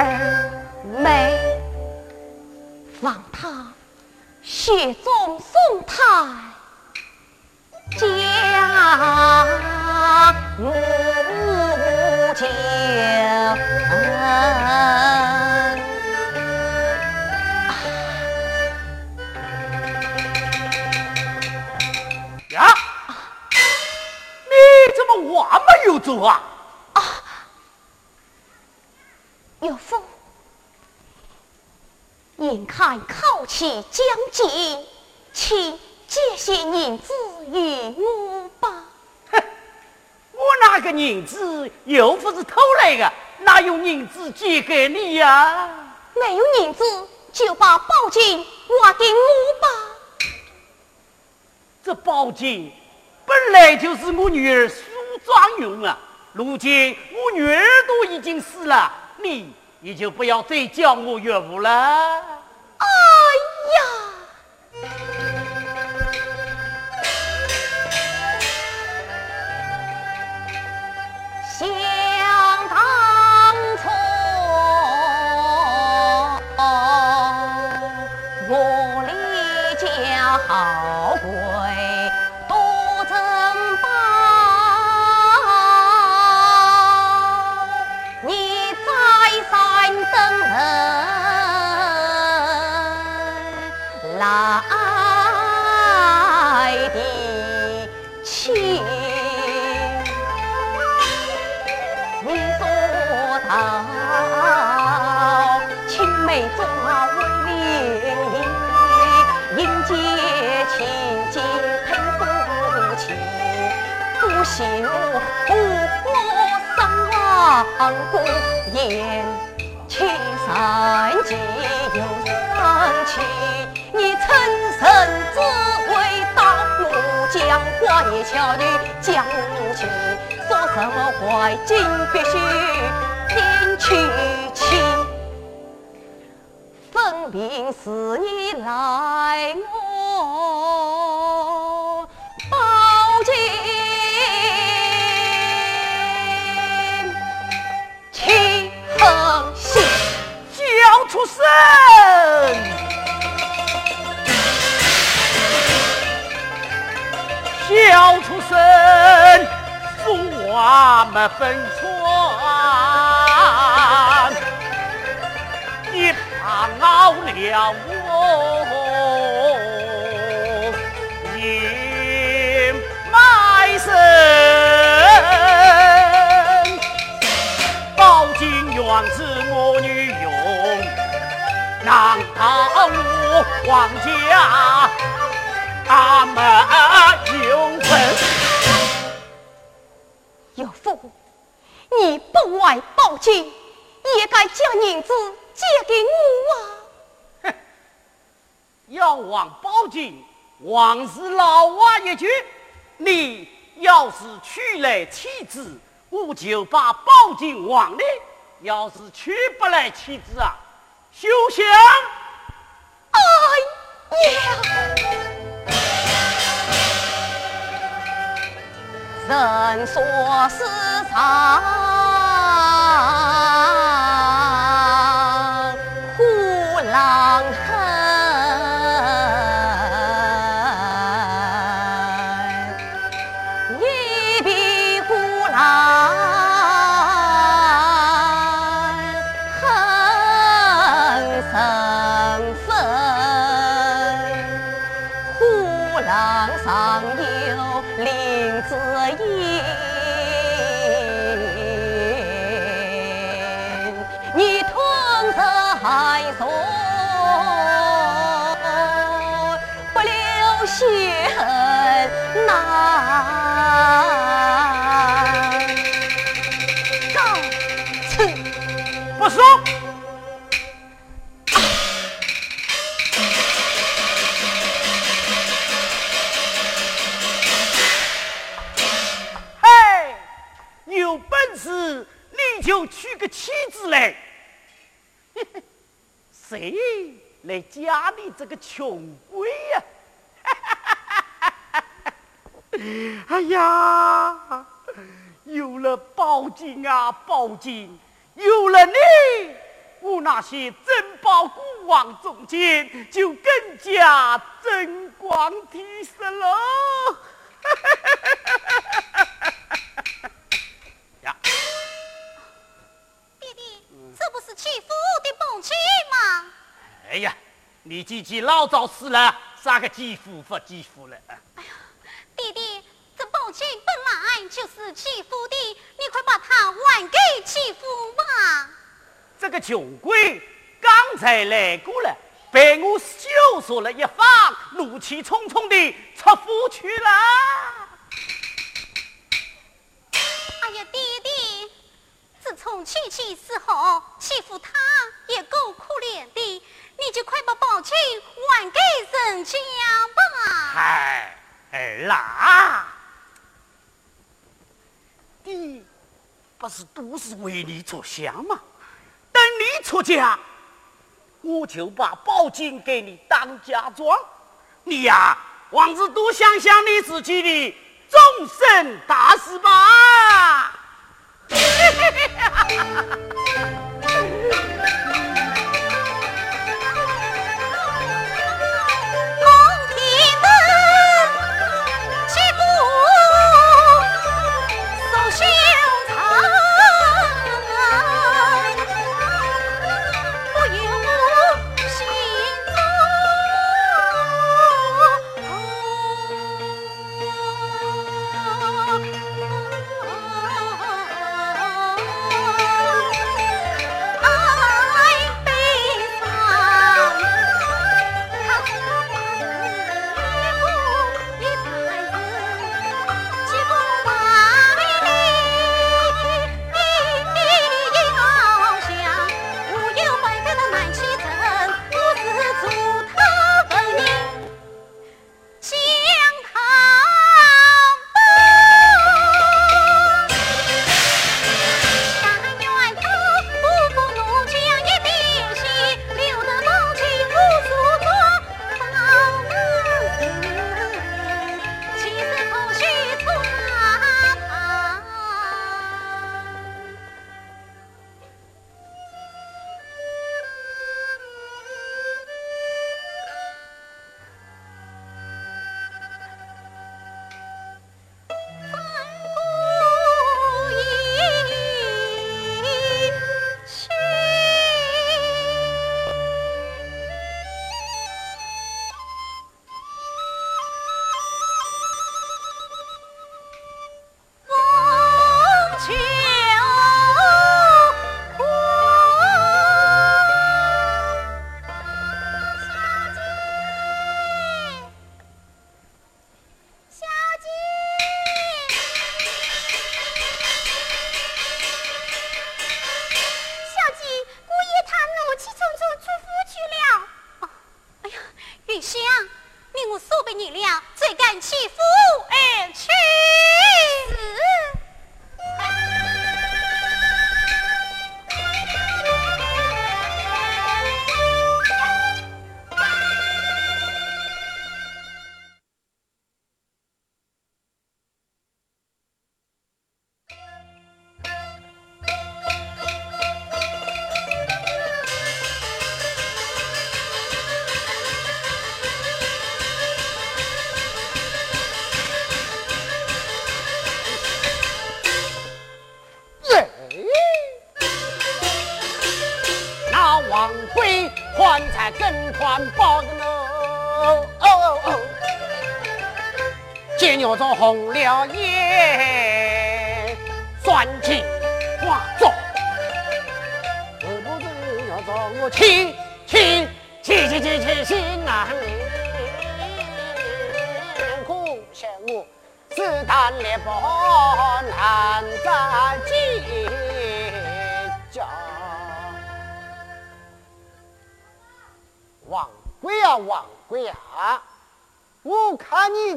儿美，望他雪中送炭，家我酒。呀，你怎么没有做啊？借些银子与我吧我那个银子又不是偷来的哪有银子借给你呀！没有银子，就把宝金还给我吧。这宝金本来就是我女儿梳妆用啊，如今我女儿都已经死了，你也就不要再叫我岳父了。哎王公言，青山皆有三气。你趁胜只为大怒将花言巧女将去，说什么怀金必须先娶妻，分明是你来我出声，笑出声，说话没分寸。你怕恼了我阴霾生，宝金原是我女，难道我王家他们永存？有福，你不外报警，也该将银子借给我啊！哼，要往报警，枉是老娃一句。你要是娶来妻子，我就把报警忘了；要是娶不来妻子啊，休想！哎呀！人说世上死嘞！谁来家里这个穷鬼呀！哎呀，有了宝金啊，宝金，有了你，我那些珍宝古往中间就更加增光提升了。呀，弟弟，这不是欺负的母亲吗？哎呀，你姐姐老早死了，啥个继父不继父了？哎呀，弟弟，这宝剑本来就是继父的，你快把它还给继父吧。这个穷鬼刚才来过了，被我羞说了一番，怒气冲冲的出府去了。哎呀，弟弟，自从妻妻死后，欺负他也够可怜的。你就快把宝琴还给人家吧！嗨，儿啦，你不是都是为你着想吗？等你出家，我就把宝金给你当嫁妆。你呀，往是多想想你自己的终身大事吧。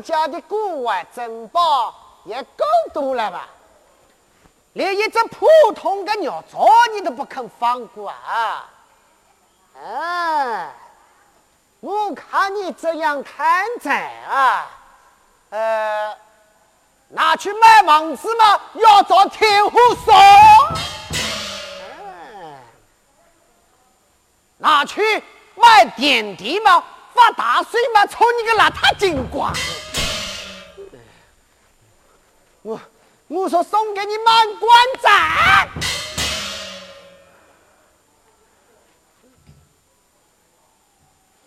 家的古玩珍宝也够多了吧？连一只普通的鸟巢你都不肯放过啊！啊！我看你这样贪财啊，呃，拿去买房子嘛，要找天户说。拿去买点滴嘛。发大水嘛，抽你个邋遢精光！我说送给你满关赞。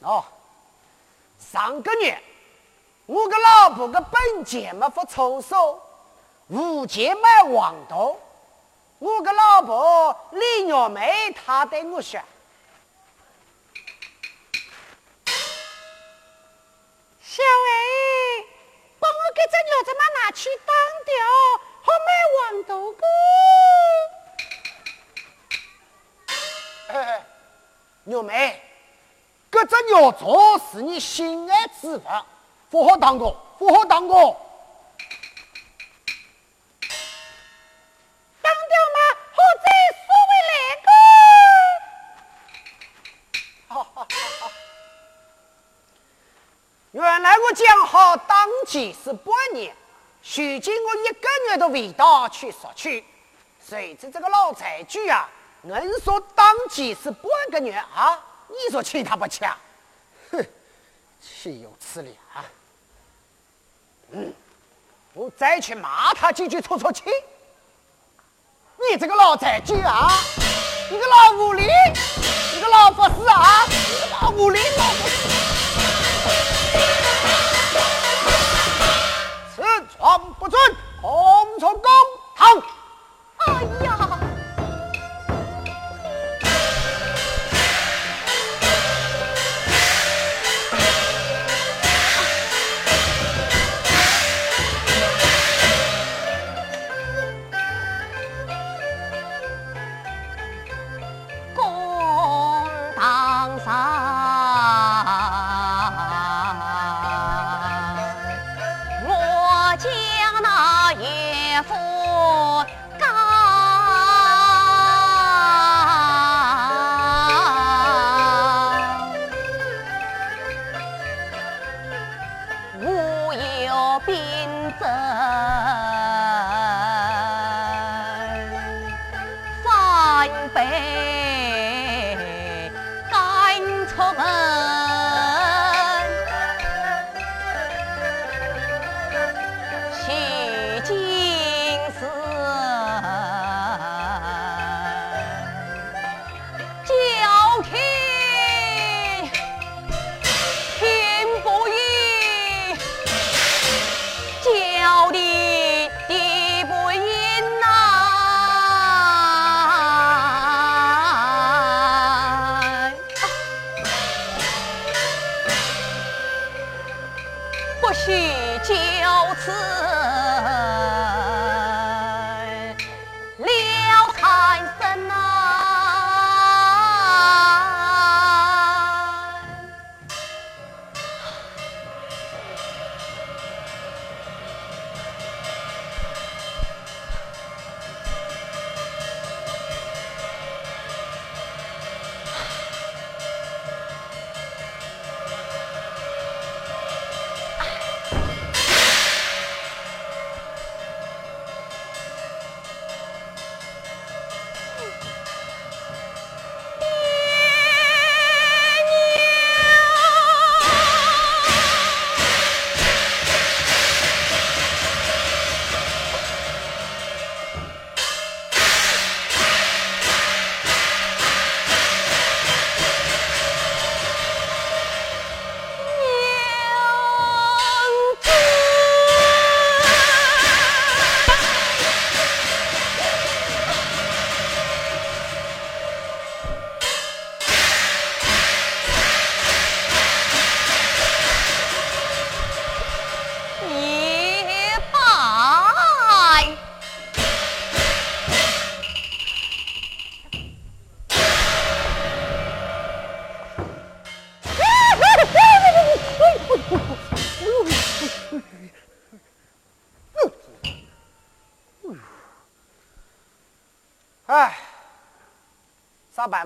哦，上个月我个老婆个本钱没发出手，无钱买黄豆，我个老婆李玉梅她对我说。小薇，帮我给这牛子嘛拿去当掉，好买黄豆个。哎，牛妹，这只牛座是你心爱之物，不好当个，不好当个。原来我讲好当期是半年，如今我一个月的味道去索取，谁知这个老财主啊，硬说当期是半个月啊！你说气他不气啊？哼，岂有此理啊！嗯，我再去骂他几句出出气。你这个老财主啊，你个老狐狸，你个老不死啊，你个老狐狸，老不死。红从公堂。哎呀！啊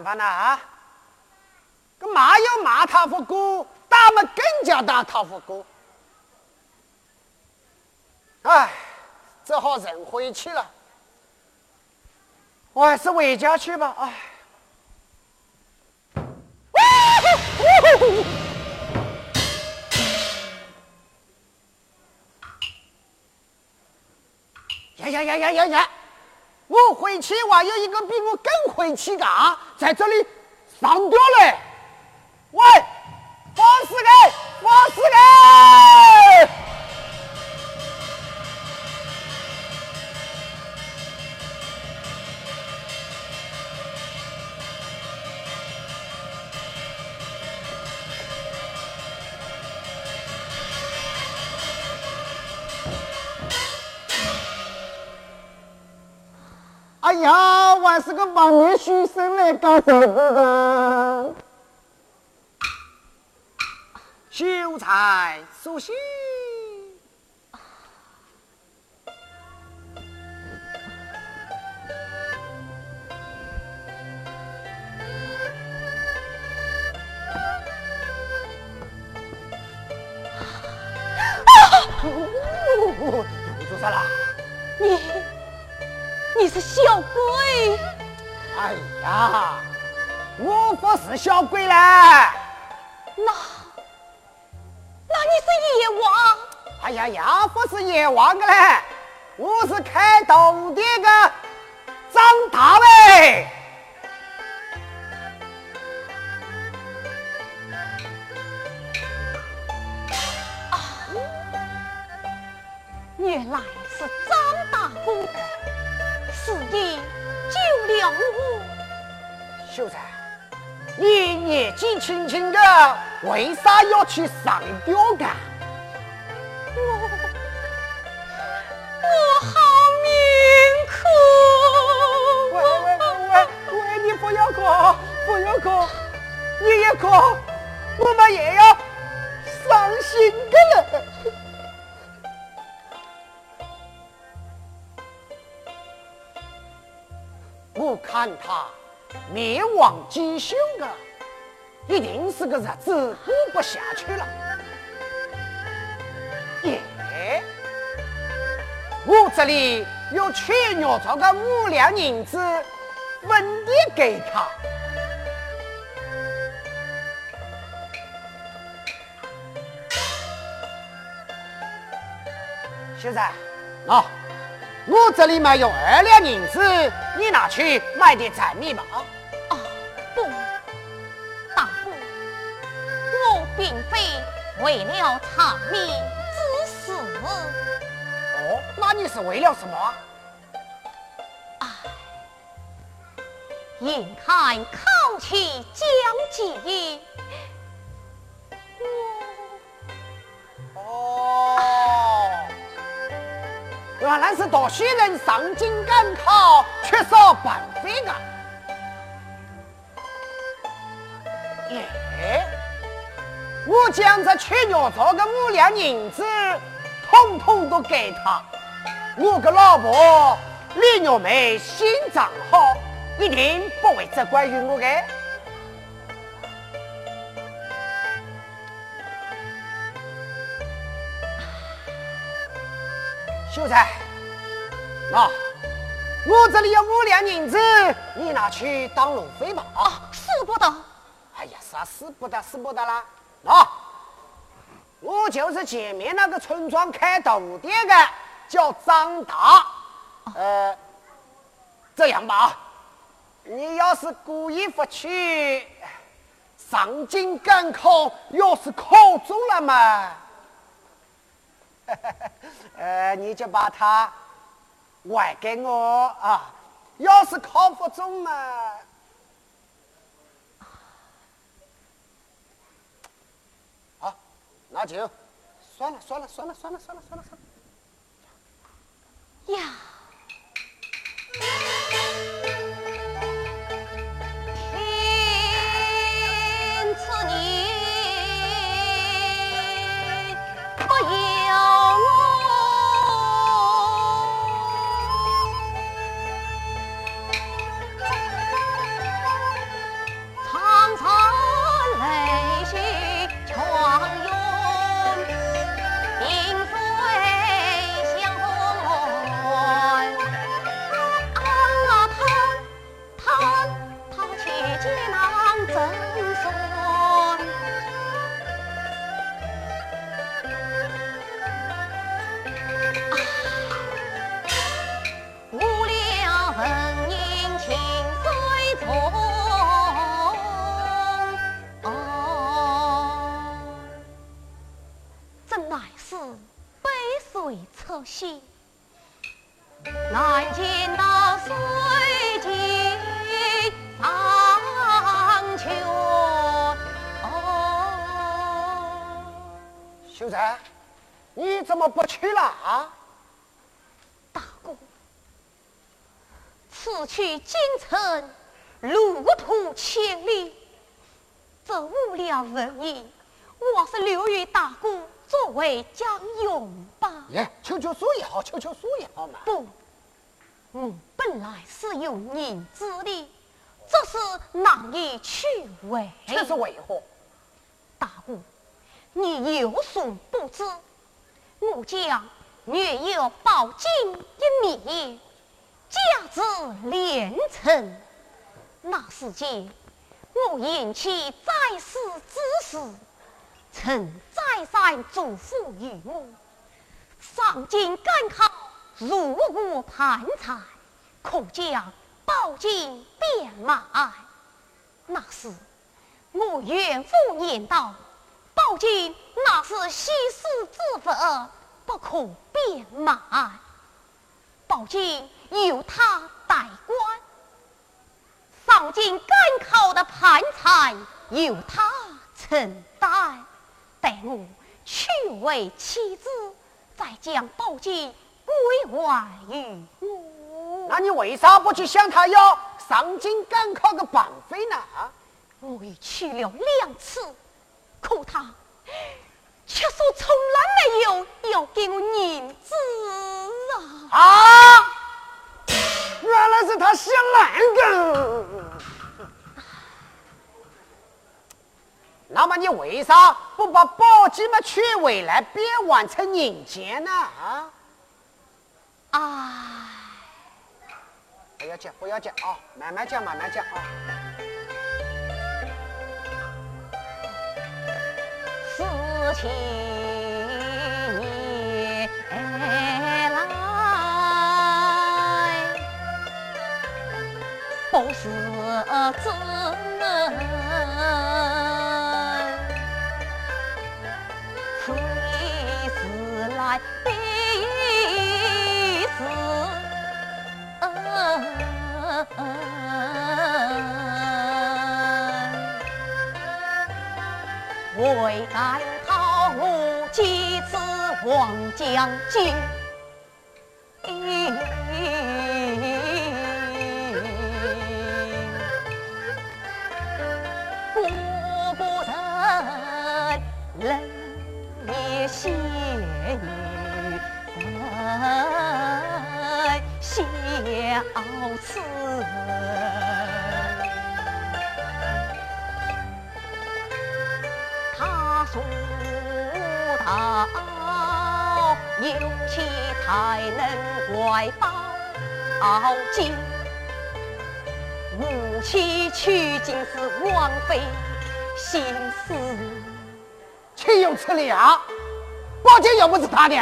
啥办法呢啊？这骂有骂他不过，打嘛更加打他不过。哎，只好忍回去了。我还是回家去吧。哎。呀呀呀呀呀呀！我回去哇有一个比我更回去的啊在这里上吊嘞！喂，放死给，放死给！还是个亡命书生来干啥子的？秀才苏信。做啥啦？你。是小鬼！哎呀，我不是小鬼嘞。那，那你是阎王？哎呀呀，不是阎王的嘞，我是开赌店的张大伟。啊，原来。此地救了我，秀才，你年纪轻轻的，为啥要去上吊干？我我好命苦！喂喂喂喂，你不要哭，不要哭，你一哭，我们也要伤心的了。我看他面黄肌秀的，一定是个日子过不下去了。耶，我这里有缺肉做个五两银子，分点给他。秀才，啊。我这里没有二两银子，你拿去买点柴米吧。啊，不，大夫，我并非为了长命之事。哦，那你是为了什么？唉，眼看康熙将近。原来是读书人上京赶考缺少办费的。耶！我将这缺肉做的五两银子，统统都给他。我个老婆李玉梅心肠好，一定不会责怪于我的。秀才，那我这里有五两银子，你拿去当路费吧。啊，使不得！哎呀，啥使不得，使不得啦！那我就是前面那个村庄开赌店的，叫张达。呃，这样吧，你要是故意不去，上京赶考，要是考中了嘛？呃，你就把它还给我啊！要是考不中嘛，好，拿酒算了，算了，算了，算了，算了，算了，算了。呀。难见那水尽黄泉。秀才，你怎么不去了啊？大哥，此去京城，路途千里，这无聊无益，我是留于大哥作为将用吧。耶，求求书也好，求求书也好嘛。不，我本来是有银子的，只是难以取为。这是为何？大姑，你有所不知，我将略有宝金一面，价值连城。那时间，我引起在世之时，曾再三嘱咐于我，上京赶考，如果贪财，可将宝金变卖。那时我远父念道。宝金那是稀世之物不可变卖。宝金由他代管，上京赶考的盘缠由他承担。待我娶为妻子，再将宝剑归还于我。那你为啥不去向他要上京赶考的办费呢？我已去了两次。可他却说从来没有要给我银子啊！啊！原来是他想那个。那么你为啥不把宝鸡嘛取回来，变换成银钱呢？啊！啊！不要急，不要急啊！慢慢讲，慢慢讲啊！情来，不是真。为敢讨我几次王将军，分小此。说道：“有其才能怀抱金，无妻取经是枉费心思。岂有此理啊！宝剑又不是他的，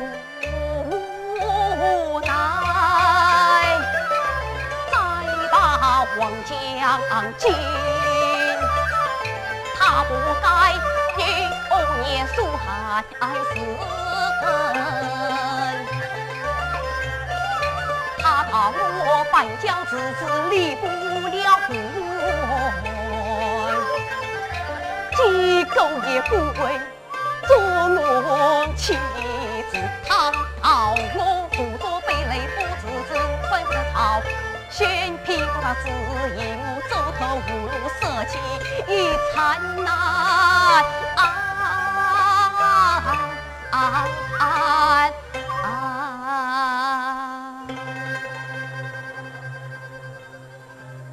无奈再把王将军，他不该与欧年苏汉死。他我半江之子离不了婚，鸡狗也不会做我妻子。他讨我不做背累不自知，本是好，先屁股杀子引我走投无路，舍弃与惨难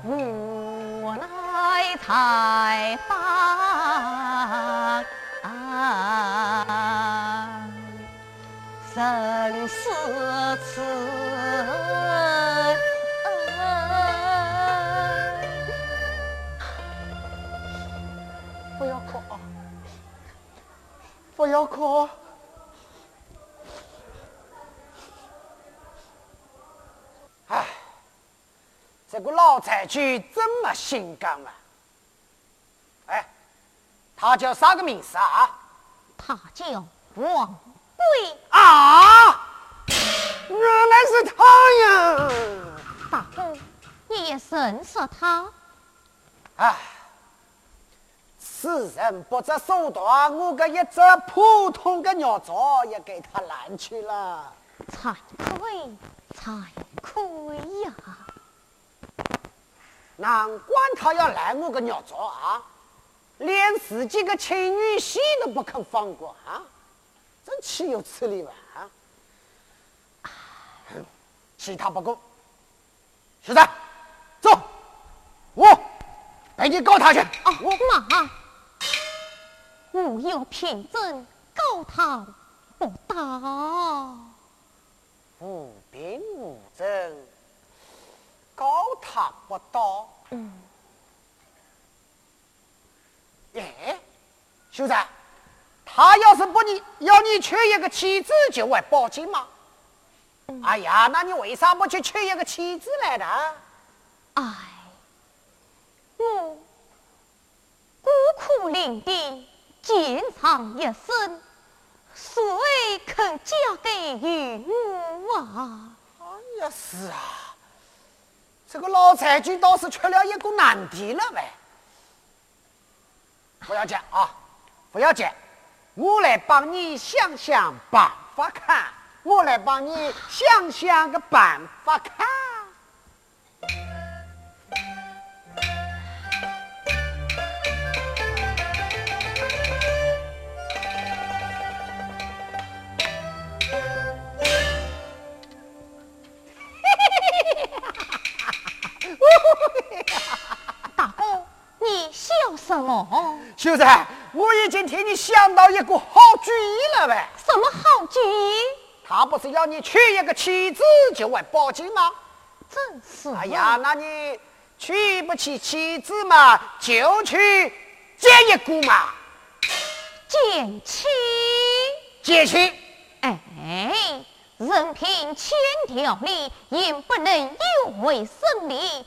无奈才放生死此。不要哭！这个老财主这么性感啊！哎，他叫啥个名字啊？他叫王贵啊！原来是他呀！大哥，你也认识他？哎。此人不择手段，我个一只普通的鸟巢也给他拦去了。惭愧，惭愧呀！难怪他要来我个鸟巢啊！连自己的亲女婿都不肯放过啊！真岂有此理吧？啊！其他不够，小子，走，我陪你告他去啊。我马。无有凭证，告他不到。无凭无证，告他不到。嗯。哎，秀才，他要是不你要你娶一个妻子，就会报警吗？哎呀，那你为啥不去娶一个妻子来的？哎，我孤苦伶仃。坚强一生，谁肯嫁给于我啊？哎呀，是啊，这个老财主倒是出了一个难题了呗。不要紧啊，不要紧，我来帮你想想办法看，我来帮你想想个办法看。秀才，我已经替你想到一个好主意了呗。什么好主意？他不是要你娶一个妻子就会报警吗？真是。哎呀，那你娶不起妻子嘛，就去见一个嘛。见妻？见妻？哎，任凭千条理，也不能有违生理。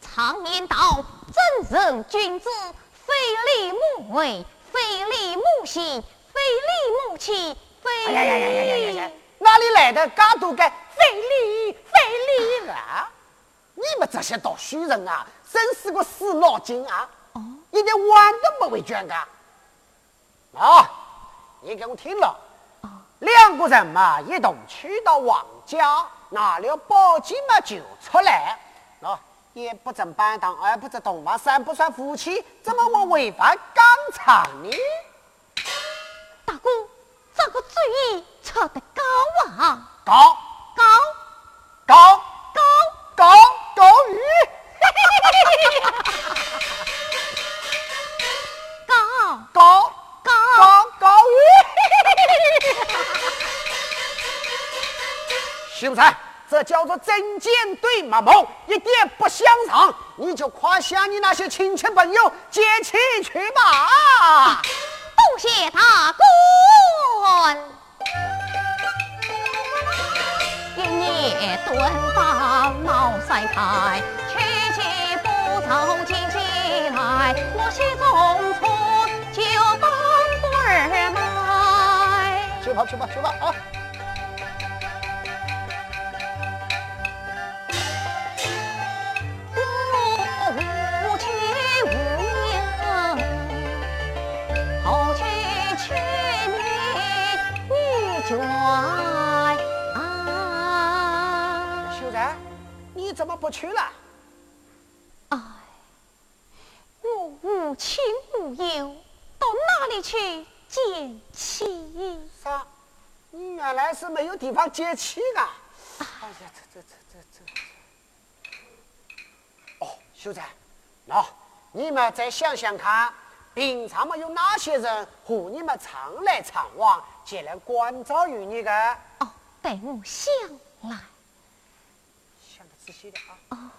常言道，正人君子。非礼勿为，非礼勿信，非礼勿欺，非……哎呀呀呀呀呀呀！哪里来的这多个非礼非礼啊？你们这些读书人啊，真是个死脑筋啊！哦，一点碗都不会转的。啊，你给我听了。两个人嘛，一同去到王家，拿了宝剑嘛，就出来。啊。也不曾板堂，二不知同房，三不算夫妻，怎么我违反纲常呢？大哥，这个主意出得高啊！高。高。高。高。高。高于，高。高。高。高。高于，秀才。这叫做针尖对麦芒，一点不相让。你就快向你那些亲戚朋友借钱去吧。多谢大官。一年端大茅塞开，娶妻不走亲戚来。我心中错，就当儿埋。去吧去吧去吧啊！不去了？哎我无亲无友，到哪里去见妻？啥？你原来是没有地方接妻啊？哎呀，这这这这这！哦，秀才，那你们再想想看，平常嘛有哪些人和你们常来常往，前来关照于你的？哦，待我想来。仔细点啊！哦。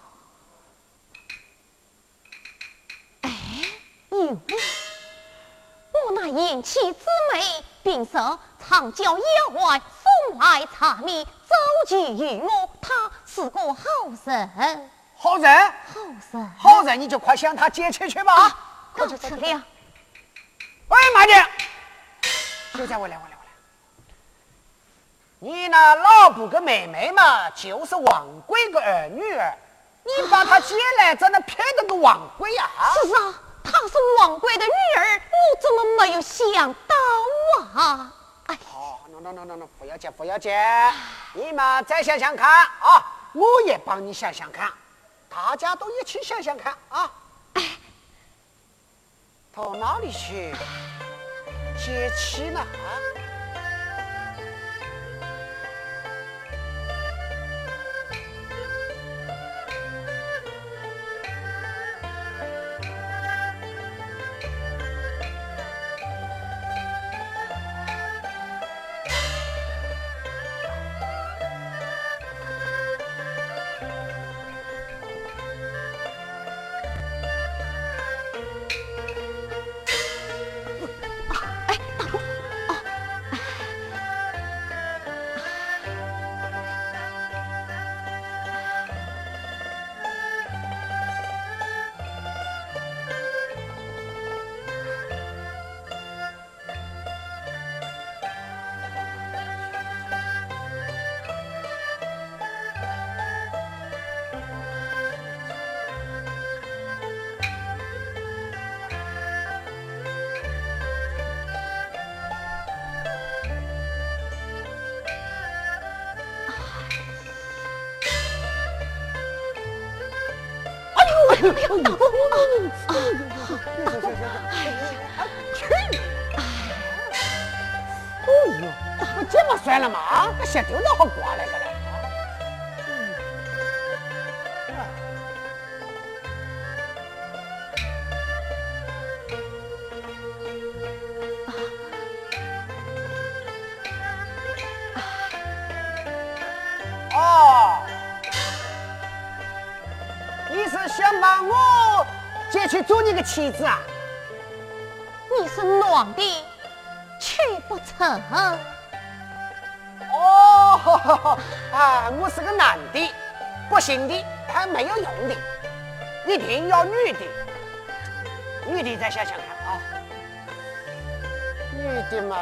哎，有。我那贤妻之美，平时常叫妖怪送来茶米，周济于我。他是个好人，好人，好人，好人，你就快向他接去去吧。啊快去吃了。喂，慢点。秀才，我来，我来，我来。你那老婆跟妹妹嘛，就是王贵个儿女儿，你把她接来，怎能骗得个王贵呀？是啊。她是王贵的女儿，我怎么没有想到啊？哎，好，no no no no no，不要紧不要紧，你们再想想看啊，我也帮你想想看，大家都一起想想看啊。哎，到哪里去接妻呢？啊？大哥，大哥，哎呀，去！哎呦，我这么摔了嘛？那鞋丢到好刮个。妻子啊！你是暖的，去不成。哦，啊，我是个男的，不行的，还没有用的，一定要女的。女的再想想看啊，女的嘛，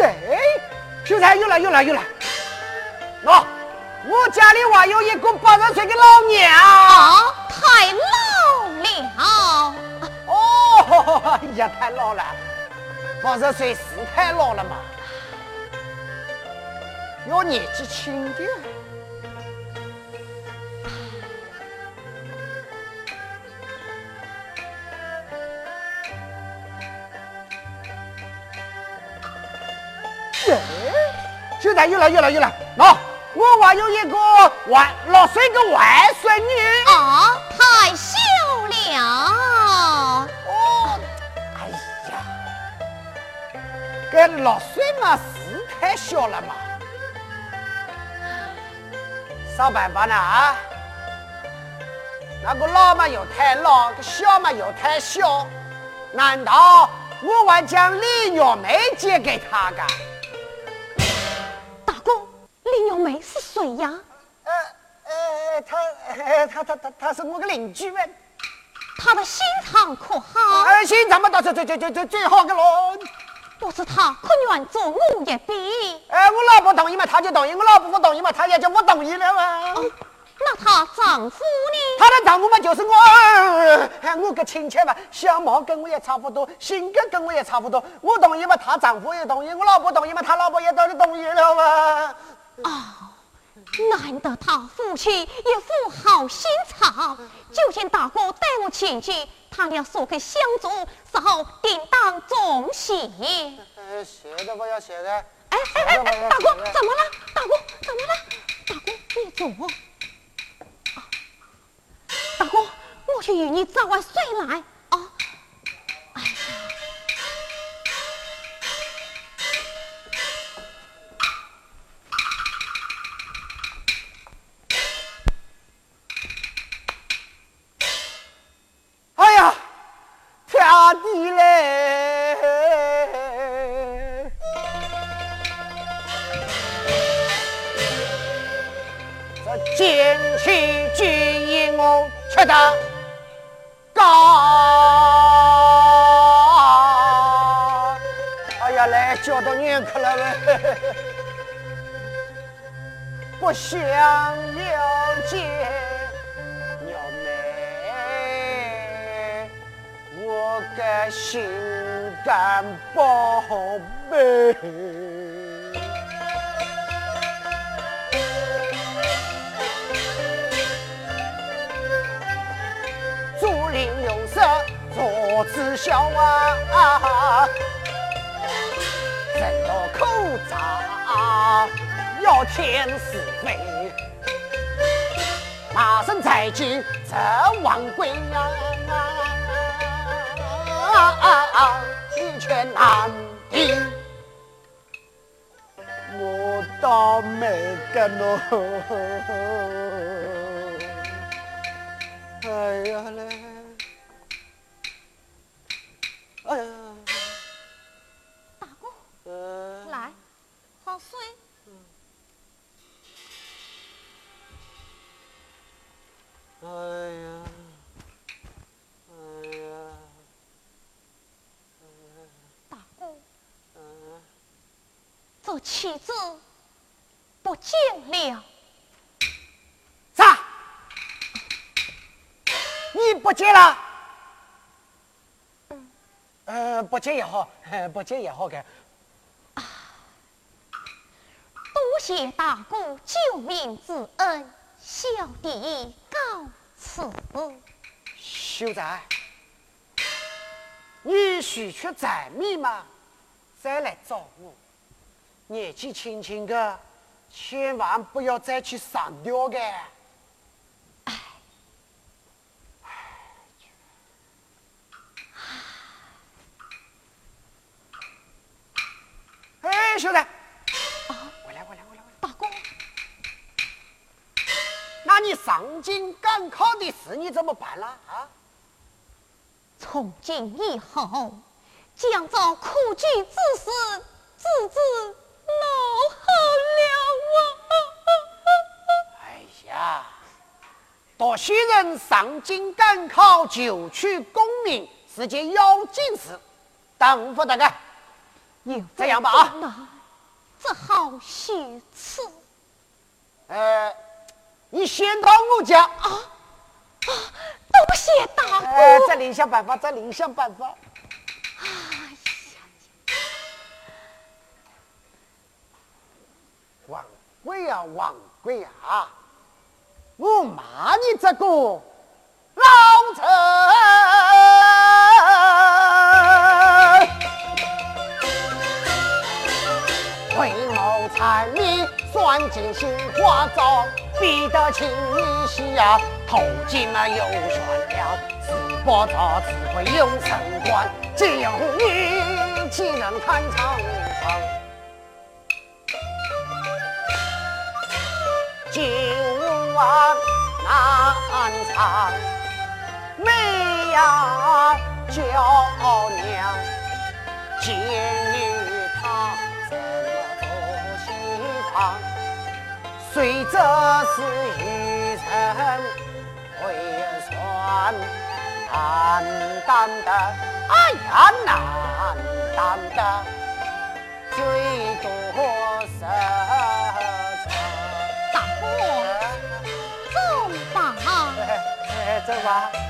哎。秀才有了有了有了，我家里还有一个八十岁的老娘，太老了。哦，哎呀，太老了，八十岁是太老了嘛，要年纪轻点。哎现在有了有了有了，喏，我还有一个外六岁的外孙女啊，太小了。哦，哎呀，这六岁嘛是太小了嘛，啥办法呢啊？那个老嘛又太老，个小嘛又太小，难道我还将李玉梅借给他个？谁呀？呃呃，他他他他他是我的邻居们。他的心肠可好？呃，心肠嘛倒是最最最最最好的喽。不是他可愿做我一比？哎，我老婆同意嘛，他就同意；我老婆不同意嘛，他也就不同意了嘛。那她丈夫呢？她的丈夫嘛，就是我。哎，我个亲戚嘛，相貌跟我也差不多，性格跟我也差不多。我同意嘛，她丈夫也同意；我老婆同意嘛，她老婆也当然同意了嘛。哦，难得他夫妻一副好心肠，就请大哥带我前去，他俩说给相助，日后定当重谢。呃，谢的不要谢的。哎哎哎哎，大哥怎么了？大哥怎么了？大哥你坐。大哥，我去与你早晚睡来。知晓啊，人多口杂。要天是非，马身在即这王贵呀，你却难敌，我倒霉个喽！哎呀嘞，你不见了？嗯，呃，不接也好，不接也好，的。多谢大哥救命之恩，小弟告。辞秀才，你许却在密吗？再来找我。年纪轻轻的，千万不要再去上吊的。哎，哎，秀才。那你上京赶考的事你怎么办了啊？从今以后，将这苦剧之事自知弄好了啊！哎呀，多许人上京赶考求取功名是件要紧事，等不得个。这样吧啊，这好虚词。呃。你先到我家啊！啊，多谢大哥。再另想办法，再另想办法。哎呀，王贵呀，王贵呀！我骂你这个老贼！算尽心花招。逼得青衣西呀，头巾嘛又悬了，自不着只会永生关，只有你岂能看长长？今晚难藏，美呀娇娘，今日他怎么做西堂？虽则是一人会算难担的，哎呀难担的，最多十大哥，走吧。